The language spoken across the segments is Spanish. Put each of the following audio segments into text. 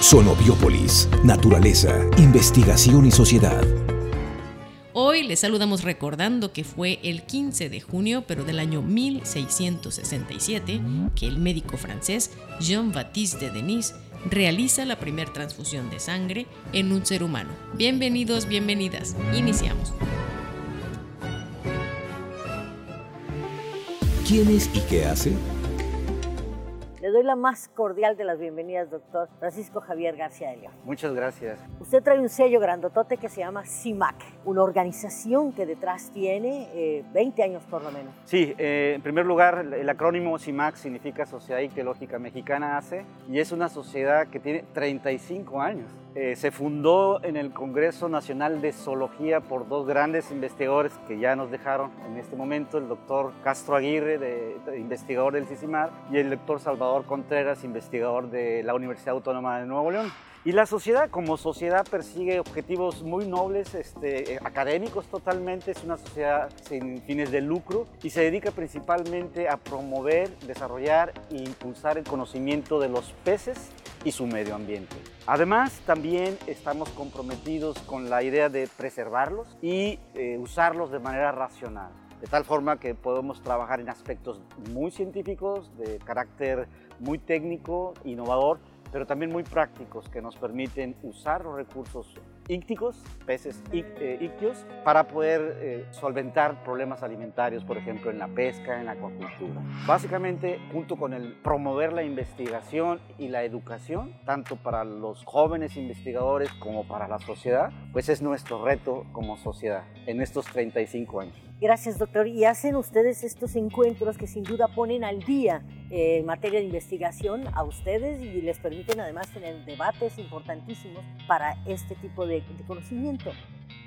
Sonobiópolis, naturaleza, investigación y sociedad. Hoy les saludamos recordando que fue el 15 de junio, pero del año 1667, que el médico francés Jean-Baptiste de Denis realiza la primera transfusión de sangre en un ser humano. Bienvenidos, bienvenidas. Iniciamos. ¿Quién es y qué hace? Doy la más cordial de las bienvenidas, doctor Francisco Javier García de León. Muchas gracias. Usted trae un sello grandotote que se llama CIMAC, una organización que detrás tiene 20 eh, años por lo menos. Sí, eh, en primer lugar, el acrónimo CIMAC significa Sociedad Ictiológica Mexicana ACE y es una sociedad que tiene 35 años. Eh, se fundó en el Congreso Nacional de Zoología por dos grandes investigadores que ya nos dejaron en este momento, el doctor Castro Aguirre, de, investigador del CICIMAR, y el doctor Salvador Contreras, investigador de la Universidad Autónoma de Nuevo León. Y la sociedad como sociedad persigue objetivos muy nobles, este, académicos totalmente, es una sociedad sin fines de lucro y se dedica principalmente a promover, desarrollar e impulsar el conocimiento de los peces y su medio ambiente. Además, también estamos comprometidos con la idea de preservarlos y eh, usarlos de manera racional de tal forma que podemos trabajar en aspectos muy científicos, de carácter muy técnico, innovador, pero también muy prácticos que nos permiten usar los recursos ícticos, peces eh, ícticos, para poder eh, solventar problemas alimentarios, por ejemplo, en la pesca, en la acuacultura. Básicamente, junto con el promover la investigación y la educación, tanto para los jóvenes investigadores como para la sociedad, pues es nuestro reto como sociedad en estos 35 años. Gracias, doctor. Y hacen ustedes estos encuentros que sin duda ponen al día eh, en materia de investigación a ustedes y les permiten además tener debates importantísimos para este tipo de, conocimiento.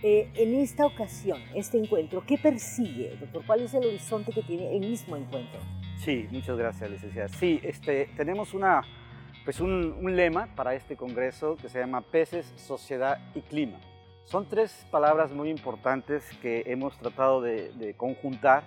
Eh, en esta ocasión, este encuentro, ¿qué persigue, doctor? ¿Cuál es el horizonte que tiene el mismo encuentro? Sí, muchas gracias, licenciada. Sí, este, tenemos una, pues un, un lema para este congreso que se llama Peces, Sociedad y Clima. Son tres palabras muy importantes que hemos tratado de, conjuntar.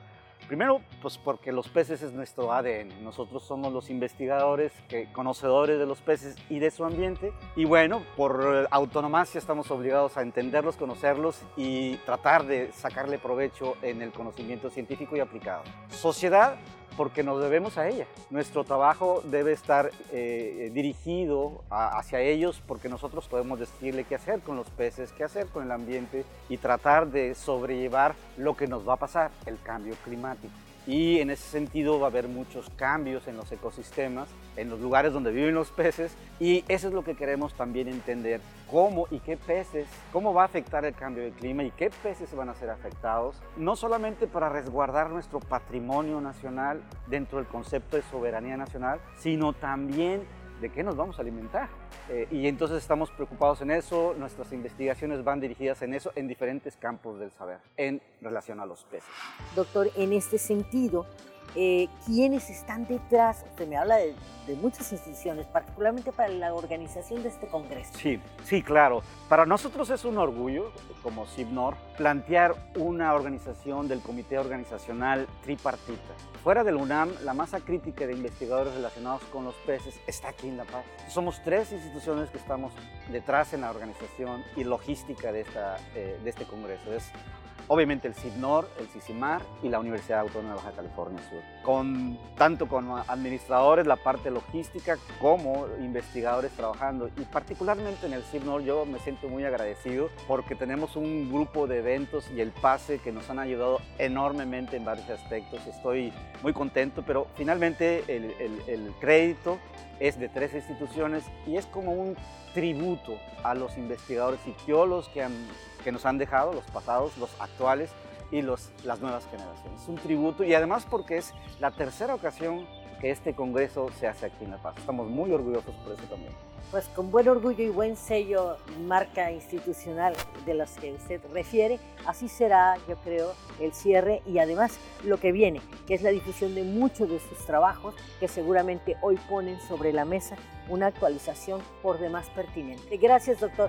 Primero, pues porque los peces es nuestro ADN. Nosotros somos los investigadores, que, conocedores de los peces y de su ambiente. Y bueno, por autonomacia estamos obligados a entenderlos, conocerlos y tratar de sacarle provecho en el conocimiento científico y aplicado. Sociedad, porque nos debemos a ella. Nuestro trabajo debe estar eh, dirigido hacia ellos porque nosotros podemos decirle qué hacer con los peces, qué hacer con el ambiente y tratar de sobrellevar lo que nos va a pasar, el cambio climático y en ese sentido va a haber muchos cambios en los ecosistemas, en los lugares donde viven los peces y eso es lo que queremos también entender, cómo y qué peces, cómo va a afectar el cambio de clima y qué peces van a ser afectados, no solamente para resguardar nuestro patrimonio nacional dentro del concepto de soberanía nacional, sino también de qué nos vamos a alimentar. Eh, y entonces estamos preocupados en eso, nuestras investigaciones van dirigidas en eso, en diferentes campos del saber, en relación a los peces. Doctor, en este sentido, eh, quiénes están detrás. Usted me habla de, muchas instituciones, particularmente para la organización de este congreso. Sí, sí, claro. Para nosotros es un orgullo, como CIBNOR, plantear una organización del comité organizacional tripartita. Fuera del UNAM, la masa crítica de investigadores relacionados con los peces está aquí en La Paz. Somos tres instituciones que estamos detrás en la organización y logística de, esta, eh, de este congreso. Es obviamente el CIDNOR, el CICIMAR y la Universidad Autónoma de Baja California Sur. Con, tanto con administradores, la parte logística, como investigadores trabajando. Y particularmente en el CIDNOR yo me siento muy agradecido porque tenemos un grupo de eventos y el pase que nos han ayudado enormemente en varios aspectos. Estoy muy contento, pero finalmente el, el crédito es de tres instituciones y es como un tributo a los investigadores y teólogos que han que nos han dejado, los pasados, los actuales y los, las nuevas generaciones. Es un tributo y además porque es la tercera ocasión que este Congreso se hace aquí en La Paz. Estamos muy orgullosos por eso también. Pues con buen orgullo y buen sello, marca institucional de los que usted refiere, así será, yo creo, el cierre y además lo que viene, que es la difusión de muchos de sus trabajos que seguramente hoy ponen sobre la mesa una actualización por demás pertinente. Gracias, doctor.